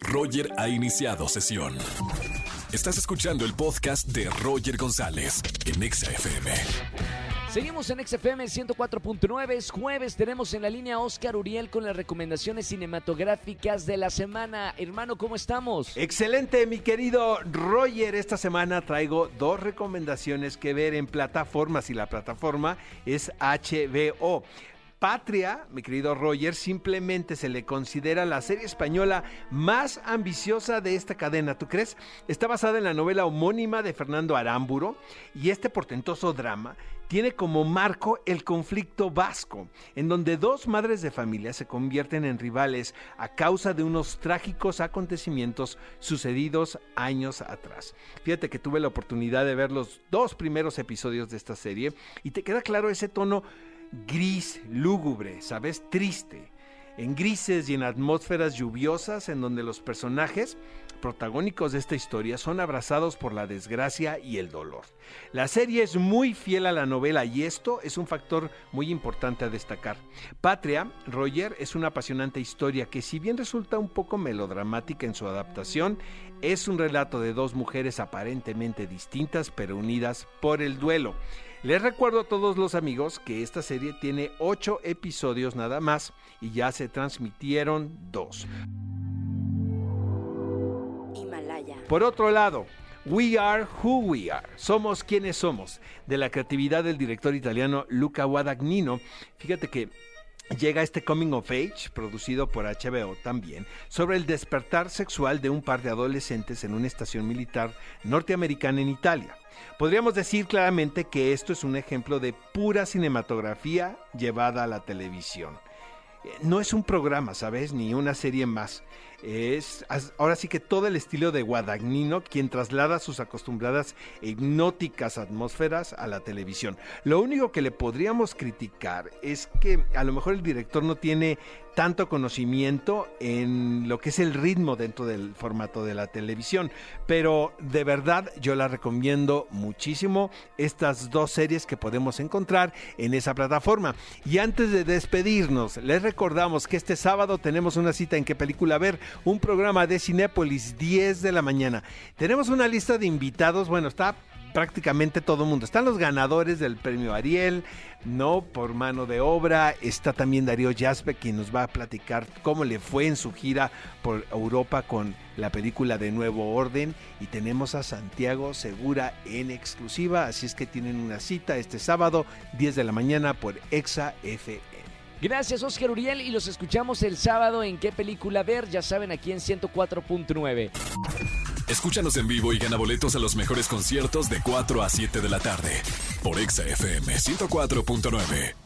Roger ha iniciado sesión. Estás escuchando el podcast de Roger González en Exa FM. Seguimos en XFM 104.9, es jueves, tenemos en la línea Oscar Uriel con las recomendaciones cinematográficas de la semana. Hermano, ¿cómo estamos? Excelente, mi querido Roger. Esta semana traigo dos recomendaciones que ver en plataformas y la plataforma es HBO. Patria, mi querido Roger, simplemente se le considera la serie española más ambiciosa de esta cadena. ¿Tú crees? Está basada en la novela homónima de Fernando Aramburo y este portentoso drama tiene como marco el conflicto vasco, en donde dos madres de familia se convierten en rivales a causa de unos trágicos acontecimientos sucedidos años atrás. Fíjate que tuve la oportunidad de ver los dos primeros episodios de esta serie y te queda claro ese tono gris, lúgubre, ¿sabes? Triste. En grises y en atmósferas lluviosas en donde los personajes protagónicos de esta historia son abrazados por la desgracia y el dolor. La serie es muy fiel a la novela y esto es un factor muy importante a destacar. Patria, Roger, es una apasionante historia que si bien resulta un poco melodramática en su adaptación, es un relato de dos mujeres aparentemente distintas pero unidas por el duelo. Les recuerdo a todos los amigos que esta serie tiene 8 episodios nada más y ya se transmitieron dos. Himalaya. Por otro lado, We Are Who We Are, Somos quienes somos, de la creatividad del director italiano Luca Guadagnino. Fíjate que llega este Coming of Age, producido por HBO también, sobre el despertar sexual de un par de adolescentes en una estación militar norteamericana en Italia. Podríamos decir claramente que esto es un ejemplo de pura cinematografía llevada a la televisión. No es un programa, ¿sabes? Ni una serie más. Es ahora sí que todo el estilo de Guadagnino, quien traslada sus acostumbradas e hipnóticas atmósferas a la televisión. Lo único que le podríamos criticar es que a lo mejor el director no tiene tanto conocimiento en lo que es el ritmo dentro del formato de la televisión. Pero de verdad yo la recomiendo muchísimo estas dos series que podemos encontrar en esa plataforma. Y antes de despedirnos, les recordamos que este sábado tenemos una cita en qué película ver, un programa de Cinépolis 10 de la mañana. Tenemos una lista de invitados, bueno, está prácticamente todo el mundo. Están los ganadores del premio Ariel, no por mano de obra. Está también Darío Jaspe, quien nos va a platicar cómo le fue en su gira por Europa con la película de Nuevo Orden. Y tenemos a Santiago Segura en exclusiva. Así es que tienen una cita este sábado, 10 de la mañana, por Exa FM. Gracias Oscar Uriel y los escuchamos el sábado en qué película ver, ya saben aquí en 104.9. Escúchanos en vivo y gana boletos a los mejores conciertos de 4 a 7 de la tarde por Exa FM 104.9.